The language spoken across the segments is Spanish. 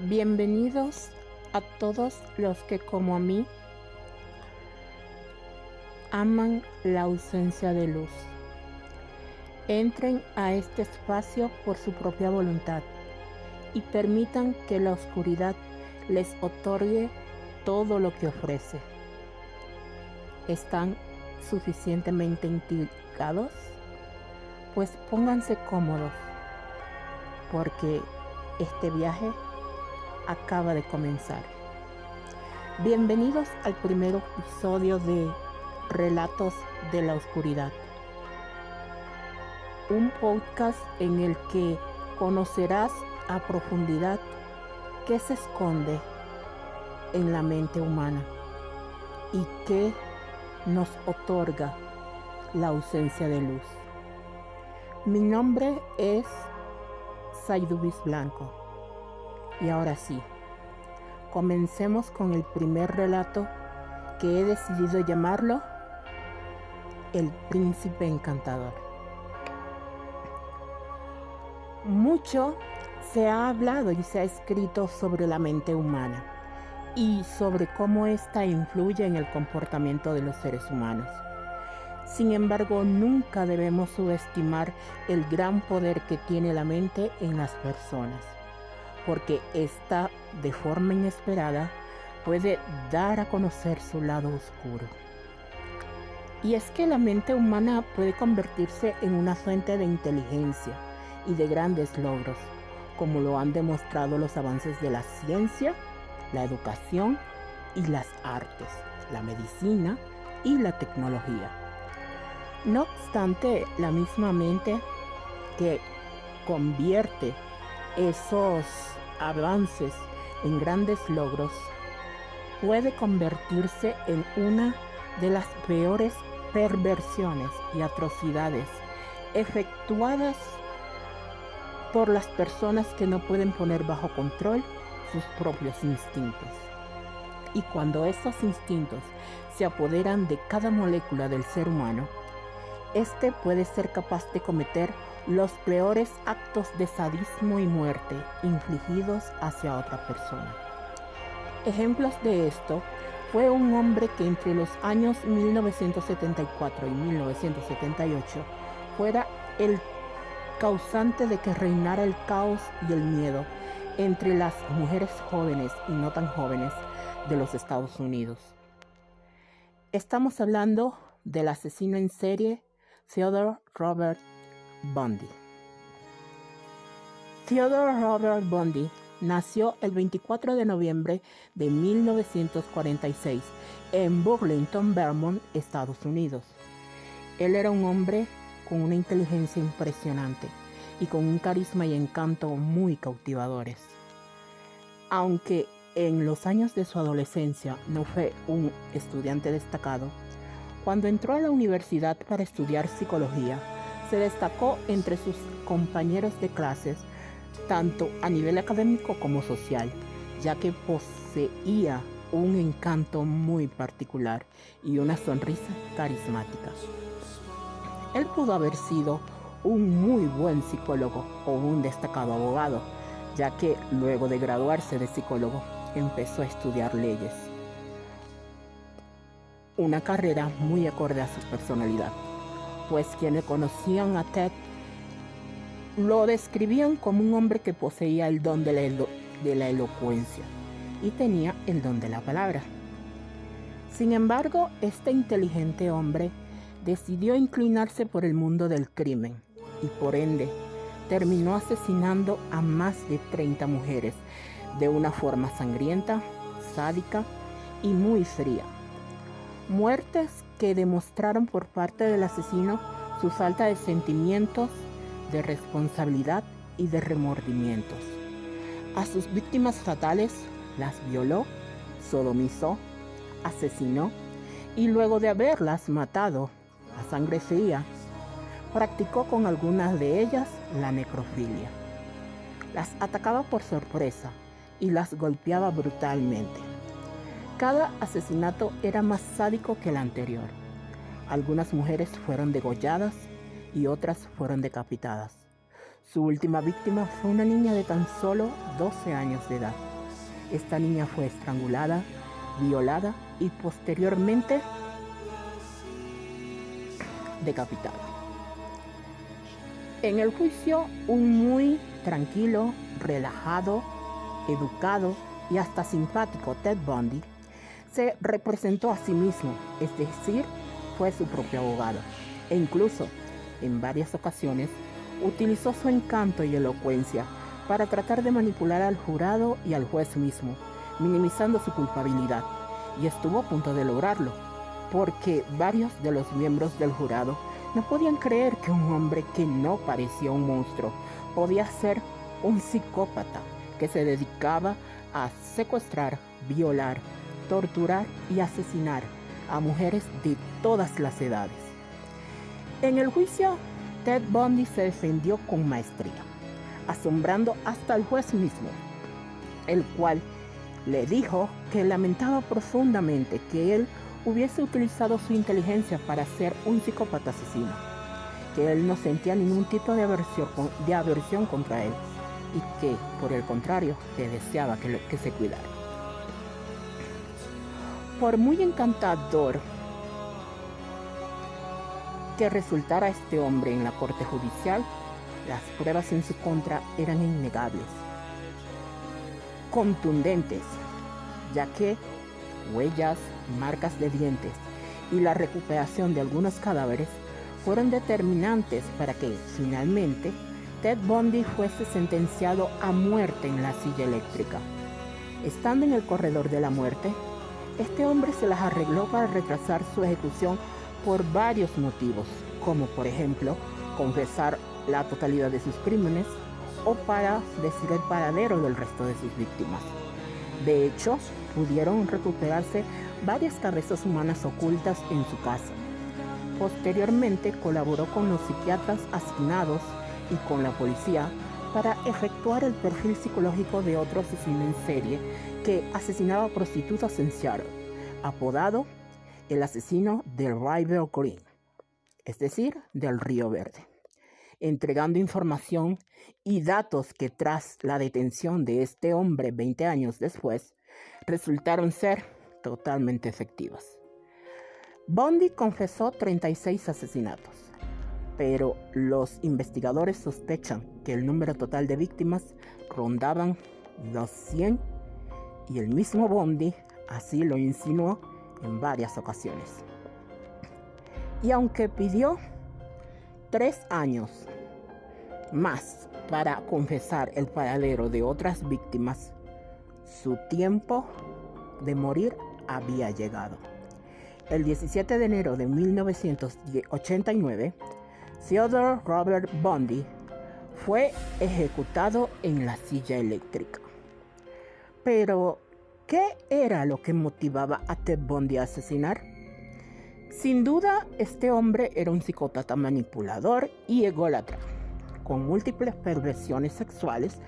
Bienvenidos a todos los que como a mí aman la ausencia de luz. Entren a este espacio por su propia voluntad y permitan que la oscuridad les otorgue todo lo que ofrece. ¿Están suficientemente intrigados? Pues pónganse cómodos, porque este viaje acaba de comenzar. Bienvenidos al primer episodio de Relatos de la Oscuridad, un podcast en el que conocerás a profundidad qué se esconde en la mente humana y qué nos otorga la ausencia de luz. Mi nombre es Saidubis Blanco. Y ahora sí, comencemos con el primer relato que he decidido llamarlo El Príncipe Encantador. Mucho se ha hablado y se ha escrito sobre la mente humana y sobre cómo ésta influye en el comportamiento de los seres humanos. Sin embargo, nunca debemos subestimar el gran poder que tiene la mente en las personas, porque ésta, de forma inesperada, puede dar a conocer su lado oscuro. Y es que la mente humana puede convertirse en una fuente de inteligencia y de grandes logros, como lo han demostrado los avances de la ciencia, la educación y las artes, la medicina y la tecnología. No obstante, la misma mente que convierte esos avances en grandes logros puede convertirse en una de las peores perversiones y atrocidades efectuadas por las personas que no pueden poner bajo control sus propios instintos. Y cuando esos instintos se apoderan de cada molécula del ser humano, éste puede ser capaz de cometer los peores actos de sadismo y muerte infligidos hacia otra persona. Ejemplos de esto fue un hombre que entre los años 1974 y 1978 fuera el causante de que reinara el caos y el miedo entre las mujeres jóvenes y no tan jóvenes de los Estados Unidos. Estamos hablando del asesino en serie Theodore Robert Bundy. Theodore Robert Bundy nació el 24 de noviembre de 1946 en Burlington, Vermont, Estados Unidos. Él era un hombre con una inteligencia impresionante y con un carisma y encanto muy cautivadores. Aunque en los años de su adolescencia no fue un estudiante destacado, cuando entró a la universidad para estudiar psicología, se destacó entre sus compañeros de clases tanto a nivel académico como social, ya que poseía un encanto muy particular y una sonrisa carismática. Él pudo haber sido un muy buen psicólogo o un destacado abogado, ya que luego de graduarse de psicólogo empezó a estudiar leyes. Una carrera muy acorde a su personalidad, pues quienes conocían a Ted lo describían como un hombre que poseía el don de la, de la elocuencia y tenía el don de la palabra. Sin embargo, este inteligente hombre decidió inclinarse por el mundo del crimen y por ende terminó asesinando a más de 30 mujeres de una forma sangrienta, sádica y muy fría. Muertes que demostraron por parte del asesino su falta de sentimientos, de responsabilidad y de remordimientos. A sus víctimas fatales las violó, sodomizó, asesinó y luego de haberlas matado a sangre fría, practicó con algunas de ellas la necrofilia. Las atacaba por sorpresa y las golpeaba brutalmente. Cada asesinato era más sádico que el anterior. Algunas mujeres fueron degolladas y otras fueron decapitadas. Su última víctima fue una niña de tan solo 12 años de edad. Esta niña fue estrangulada, violada y posteriormente decapitada. En el juicio, un muy tranquilo, relajado, educado y hasta simpático Ted Bundy se representó a sí mismo, es decir, fue su propio abogado. E incluso, en varias ocasiones, utilizó su encanto y elocuencia para tratar de manipular al jurado y al juez mismo, minimizando su culpabilidad. Y estuvo a punto de lograrlo, porque varios de los miembros del jurado no podían creer que un hombre que no parecía un monstruo podía ser un psicópata que se dedicaba a secuestrar, violar, torturar y asesinar a mujeres de todas las edades. En el juicio, Ted Bundy se defendió con maestría, asombrando hasta el juez mismo, el cual le dijo que lamentaba profundamente que él hubiese utilizado su inteligencia para ser un psicópata asesino, que él no sentía ningún tipo de aversión, contra él y que, por el contrario, le deseaba que se cuidara. Por muy encantador que resultara este hombre en la corte judicial, las pruebas en su contra eran innegables, contundentes, ya que huellas, marcas de dientes y la recuperación de algunos cadáveres fueron determinantes para que finalmente Ted Bundy fuese sentenciado a muerte en la silla eléctrica. Estando en el corredor de la muerte, este hombre se las arregló para retrasar su ejecución por varios motivos, como por ejemplo confesar la totalidad de sus crímenes o para decir el paradero del resto de sus víctimas. De hecho, pudieron recuperarse varias cabezas humanas ocultas en su casa. Posteriormente colaboró con los psiquiatras asignados y con la policía para efectuar el perfil psicológico de otro asesino en serie que asesinaba prostitutas en Seattle, apodado el asesino del River Green, es decir, del Río Verde, entregando información y datos que tras la detención de este hombre 20 años después resultaron ser totalmente efectivas. Bondi confesó 36 asesinatos, pero los investigadores sospechan que el número total de víctimas rondaban los 100 y el mismo Bondi así lo insinuó en varias ocasiones. Y aunque pidió tres años más para confesar el paradero de otras víctimas, su tiempo de morir había llegado. El 17 de enero de 1989, Theodore Robert Bundy fue ejecutado en la silla eléctrica. Pero, ¿qué era lo que motivaba a Ted Bundy a asesinar? Sin duda, este hombre era un psicópata manipulador y ególatra, con múltiples perversiones sexuales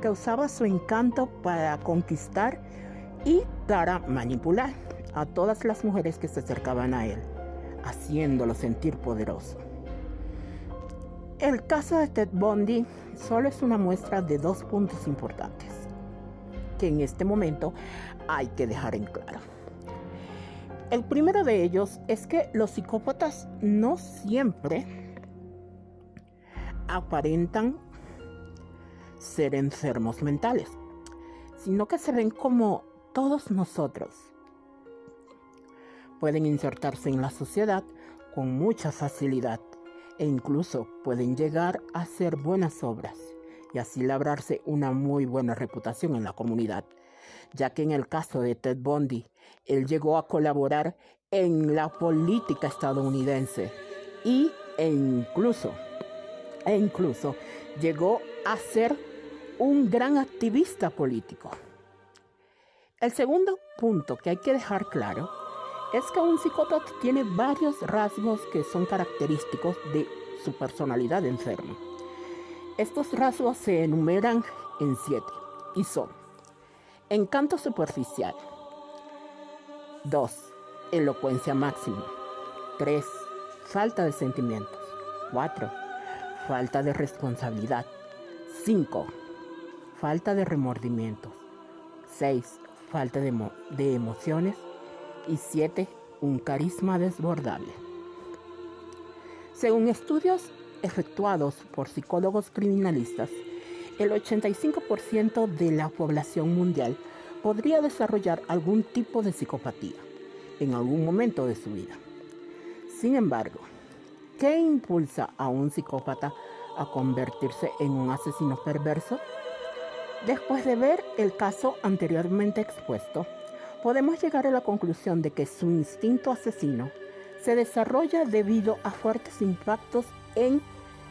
que usaba su encanto para conquistar y para manipular a todas las mujeres que se acercaban a él, haciéndolo sentir poderoso. El caso de Ted Bundy solo es una muestra de dos puntos importantes que en este momento hay que dejar en claro. El primero de ellos es que los psicópatas no siempre aparentan ser enfermos mentales, sino que se ven como todos nosotros. Pueden insertarse en la sociedad con mucha facilidad e incluso pueden llegar a hacer buenas obras y así labrarse una muy buena reputación en la comunidad, ya que en el caso de Ted Bundy, él llegó a colaborar en la política estadounidense y, e incluso, e incluso llegó a ser un gran activista político. El segundo punto que hay que dejar claro es que un psicópata tiene varios rasgos que son característicos de su personalidad enferma. Estos rasgos se enumeran en siete y son encanto superficial, 2. Elocuencia máxima, 3. Falta de sentimientos, 4. Falta de responsabilidad, 5. Falta de remordimientos. 6. Falta de, de emociones. Y 7. Un carisma desbordable. Según estudios efectuados por psicólogos criminalistas, el 85% de la población mundial podría desarrollar algún tipo de psicopatía en algún momento de su vida. Sin embargo, ¿qué impulsa a un psicópata a convertirse en un asesino perverso? Después de ver el caso anteriormente expuesto, podemos llegar a la conclusión de que su instinto asesino se desarrolla debido a fuertes impactos en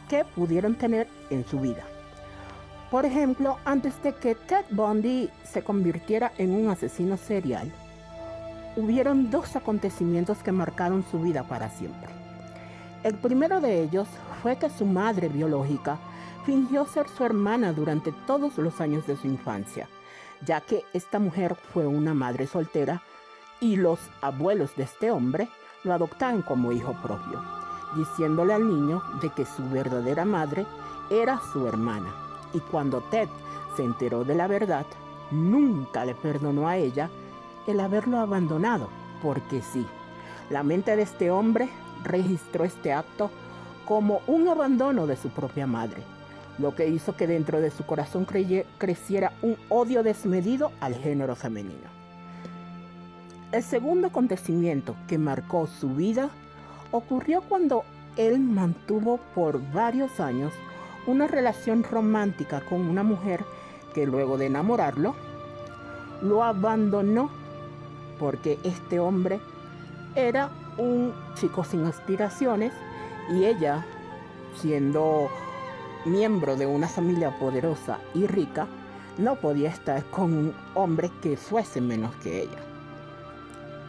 que pudieron tener en su vida. Por ejemplo, antes de que Ted Bundy se convirtiera en un asesino serial, hubieron dos acontecimientos que marcaron su vida para siempre. El primero de ellos fue que su madre biológica fingió ser su hermana durante todos los años de su infancia, ya que esta mujer fue una madre soltera y los abuelos de este hombre lo adoptaban como hijo propio, diciéndole al niño de que su verdadera madre era su hermana. Y cuando Ted se enteró de la verdad, nunca le perdonó a ella el haberlo abandonado, porque sí, la mente de este hombre registró este acto como un abandono de su propia madre, lo que hizo que dentro de su corazón creciera un odio desmedido al género femenino. El segundo acontecimiento que marcó su vida ocurrió cuando él mantuvo por varios años una relación romántica con una mujer que luego de enamorarlo, lo abandonó porque este hombre era un chico sin aspiraciones y ella, siendo miembro de una familia poderosa y rica, no podía estar con un hombre que fuese menos que ella.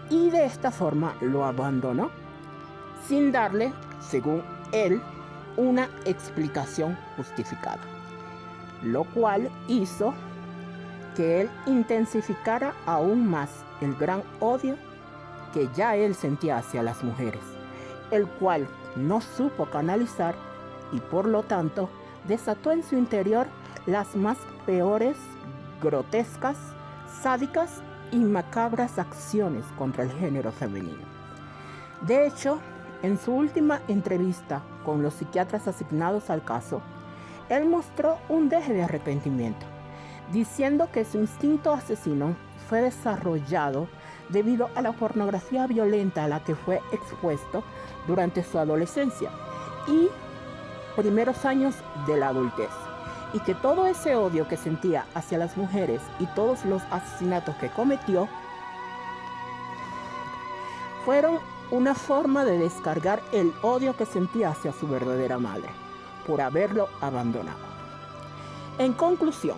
Y de esta forma lo abandonó, sin darle, según él, una explicación justificada, lo cual hizo que él intensificara aún más el gran odio que ya él sentía hacia las mujeres, el cual no supo canalizar y por lo tanto desató en su interior las más peores, grotescas, sádicas y macabras acciones contra el género femenino. De hecho, en su última entrevista con los psiquiatras asignados al caso, él mostró un deje de arrepentimiento, diciendo que su instinto asesino fue desarrollado debido a la pornografía violenta a la que fue expuesto durante su adolescencia y primeros años de la adultez. Y que todo ese odio que sentía hacia las mujeres y todos los asesinatos que cometió fueron una forma de descargar el odio que sentía hacia su verdadera madre por haberlo abandonado. En conclusión,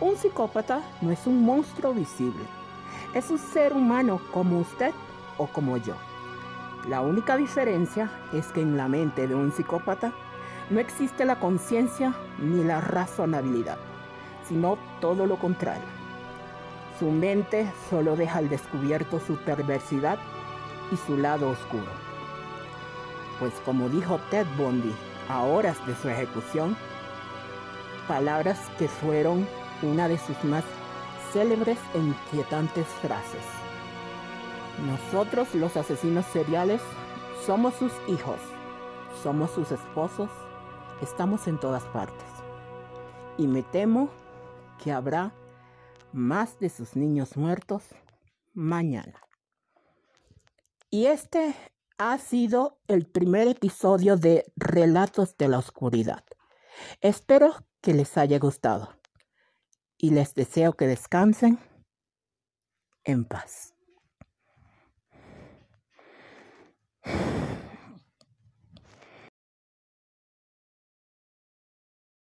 un psicópata no es un monstruo visible, es un ser humano como usted o como yo. La única diferencia es que en la mente de un psicópata no existe la conciencia ni la razonabilidad, sino todo lo contrario. Su mente solo deja al descubierto su perversidad y su lado oscuro. Pues como dijo Ted Bundy a horas de su ejecución, palabras que fueron una de sus más célebres e inquietantes frases. Nosotros los asesinos seriales somos sus hijos, somos sus esposos, estamos en todas partes. Y me temo que habrá más de sus niños muertos mañana. Y este ha sido el primer episodio de Relatos de la Oscuridad. Espero que les haya gustado y les deseo que descansen en paz.